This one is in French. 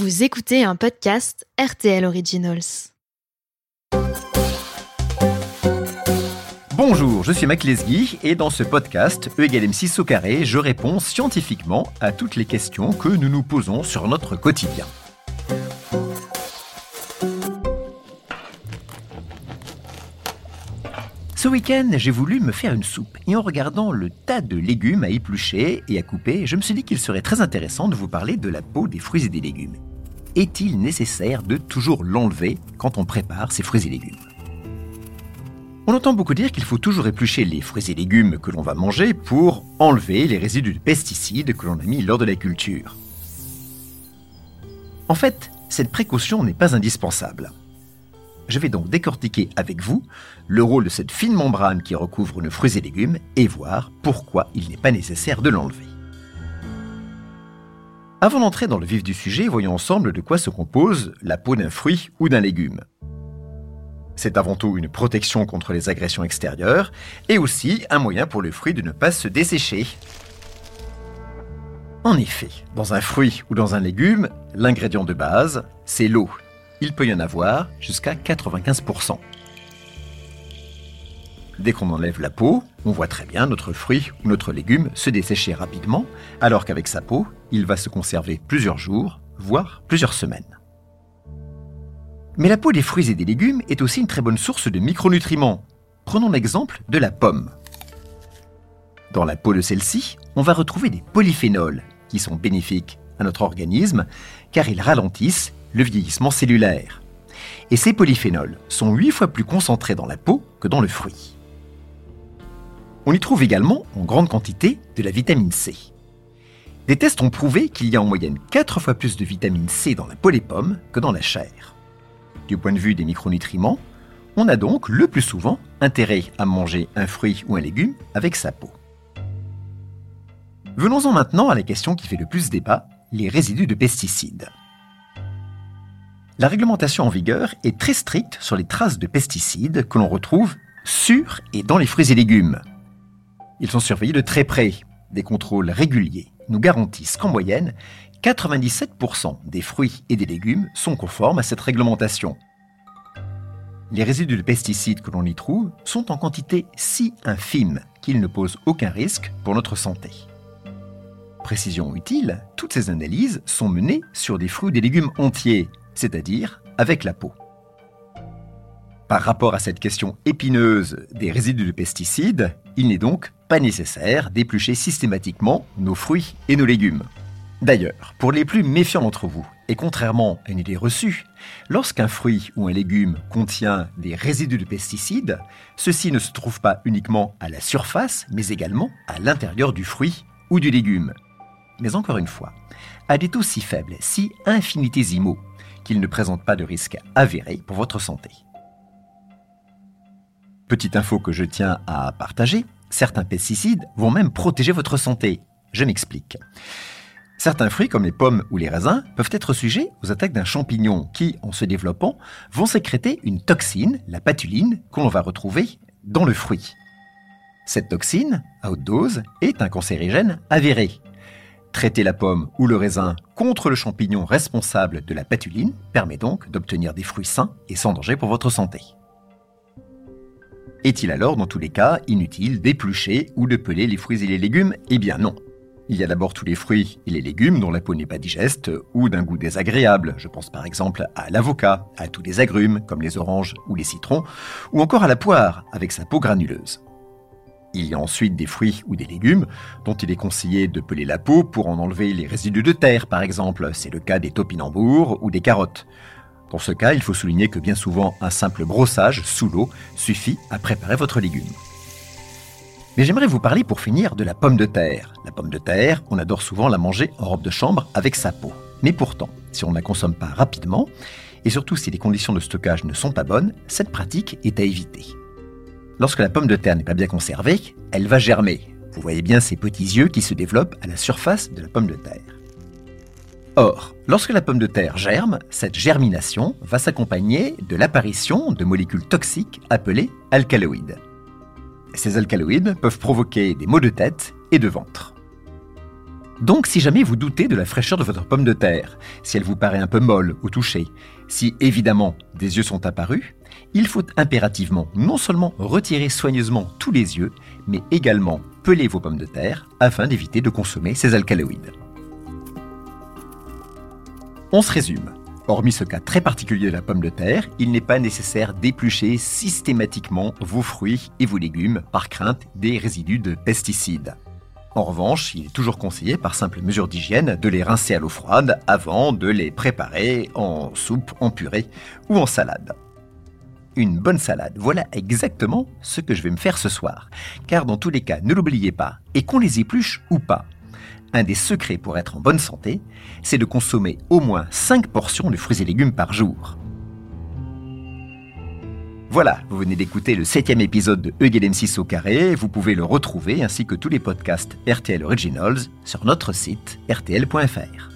Vous écoutez un podcast RTL Originals. Bonjour, je suis Mac Lesguy et dans ce podcast E égale M6 au carré, je réponds scientifiquement à toutes les questions que nous nous posons sur notre quotidien. Ce week-end, j'ai voulu me faire une soupe et en regardant le tas de légumes à éplucher et à couper, je me suis dit qu'il serait très intéressant de vous parler de la peau des fruits et des légumes. Est-il nécessaire de toujours l'enlever quand on prépare ces fruits et légumes On entend beaucoup dire qu'il faut toujours éplucher les fruits et légumes que l'on va manger pour enlever les résidus de pesticides que l'on a mis lors de la culture. En fait, cette précaution n'est pas indispensable. Je vais donc décortiquer avec vous le rôle de cette fine membrane qui recouvre nos fruits et légumes et voir pourquoi il n'est pas nécessaire de l'enlever. Avant d'entrer dans le vif du sujet, voyons ensemble de quoi se compose la peau d'un fruit ou d'un légume. C'est avant tout une protection contre les agressions extérieures et aussi un moyen pour le fruit de ne pas se dessécher. En effet, dans un fruit ou dans un légume, l'ingrédient de base, c'est l'eau il peut y en avoir jusqu'à 95%. Dès qu'on enlève la peau, on voit très bien notre fruit ou notre légume se dessécher rapidement, alors qu'avec sa peau, il va se conserver plusieurs jours, voire plusieurs semaines. Mais la peau des fruits et des légumes est aussi une très bonne source de micronutriments. Prenons l'exemple de la pomme. Dans la peau de celle-ci, on va retrouver des polyphénols qui sont bénéfiques à notre organisme car ils ralentissent le vieillissement cellulaire. Et ces polyphénols sont 8 fois plus concentrés dans la peau que dans le fruit. On y trouve également en grande quantité de la vitamine C. Des tests ont prouvé qu'il y a en moyenne 4 fois plus de vitamine C dans la peau des pommes que dans la chair. Du point de vue des micronutriments, on a donc le plus souvent intérêt à manger un fruit ou un légume avec sa peau. Venons-en maintenant à la question qui fait le plus débat, les résidus de pesticides. La réglementation en vigueur est très stricte sur les traces de pesticides que l'on retrouve sur et dans les fruits et légumes. Ils sont surveillés de très près. Des contrôles réguliers nous garantissent qu'en moyenne, 97% des fruits et des légumes sont conformes à cette réglementation. Les résidus de pesticides que l'on y trouve sont en quantité si infime qu'ils ne posent aucun risque pour notre santé. Précision utile, toutes ces analyses sont menées sur des fruits et des légumes entiers, c'est-à-dire avec la peau. Par rapport à cette question épineuse des résidus de pesticides, il n'est donc pas nécessaire d'éplucher systématiquement nos fruits et nos légumes. D'ailleurs, pour les plus méfiants d'entre vous, et contrairement à une idée reçue, lorsqu'un fruit ou un légume contient des résidus de pesticides, ceux-ci ne se trouvent pas uniquement à la surface, mais également à l'intérieur du fruit ou du légume. Mais encore une fois, à des taux si faibles, si infinitésimaux, qu'il ne présente pas de risque avéré pour votre santé. Petite info que je tiens à partager, certains pesticides vont même protéger votre santé. Je m'explique. Certains fruits comme les pommes ou les raisins peuvent être sujets aux attaques d'un champignon qui, en se développant, vont sécréter une toxine, la patuline, qu'on va retrouver dans le fruit. Cette toxine, à haute dose, est un cancérigène avéré. Traiter la pomme ou le raisin contre le champignon responsable de la patuline permet donc d'obtenir des fruits sains et sans danger pour votre santé. Est-il alors, dans tous les cas, inutile d'éplucher ou de peler les fruits et les légumes? Eh bien non. Il y a d'abord tous les fruits et les légumes dont la peau n'est pas digeste ou d'un goût désagréable. Je pense par exemple à l'avocat, à tous les agrumes comme les oranges ou les citrons, ou encore à la poire avec sa peau granuleuse. Il y a ensuite des fruits ou des légumes dont il est conseillé de peler la peau pour en enlever les résidus de terre, par exemple. C'est le cas des topinambours ou des carottes. Dans ce cas, il faut souligner que bien souvent, un simple brossage sous l'eau suffit à préparer votre légume. Mais j'aimerais vous parler pour finir de la pomme de terre. La pomme de terre, on adore souvent la manger en robe de chambre avec sa peau. Mais pourtant, si on ne la consomme pas rapidement, et surtout si les conditions de stockage ne sont pas bonnes, cette pratique est à éviter. Lorsque la pomme de terre n'est pas bien conservée, elle va germer. Vous voyez bien ces petits yeux qui se développent à la surface de la pomme de terre. Or, lorsque la pomme de terre germe, cette germination va s'accompagner de l'apparition de molécules toxiques appelées alcaloïdes. Ces alcaloïdes peuvent provoquer des maux de tête et de ventre. Donc si jamais vous doutez de la fraîcheur de votre pomme de terre, si elle vous paraît un peu molle au toucher, si évidemment des yeux sont apparus, il faut impérativement non seulement retirer soigneusement tous les yeux, mais également peler vos pommes de terre afin d'éviter de consommer ces alcaloïdes. On se résume. Hormis ce cas très particulier de la pomme de terre, il n'est pas nécessaire d'éplucher systématiquement vos fruits et vos légumes par crainte des résidus de pesticides. En revanche, il est toujours conseillé, par simple mesure d'hygiène, de les rincer à l'eau froide avant de les préparer en soupe, en purée ou en salade. Une bonne salade, voilà exactement ce que je vais me faire ce soir. Car dans tous les cas, ne l'oubliez pas, et qu'on les épluche ou pas, un des secrets pour être en bonne santé, c'est de consommer au moins 5 portions de fruits et légumes par jour. Voilà, vous venez d'écouter le septième épisode de Eugène M6 au carré. Vous pouvez le retrouver ainsi que tous les podcasts RTL Originals sur notre site rtl.fr.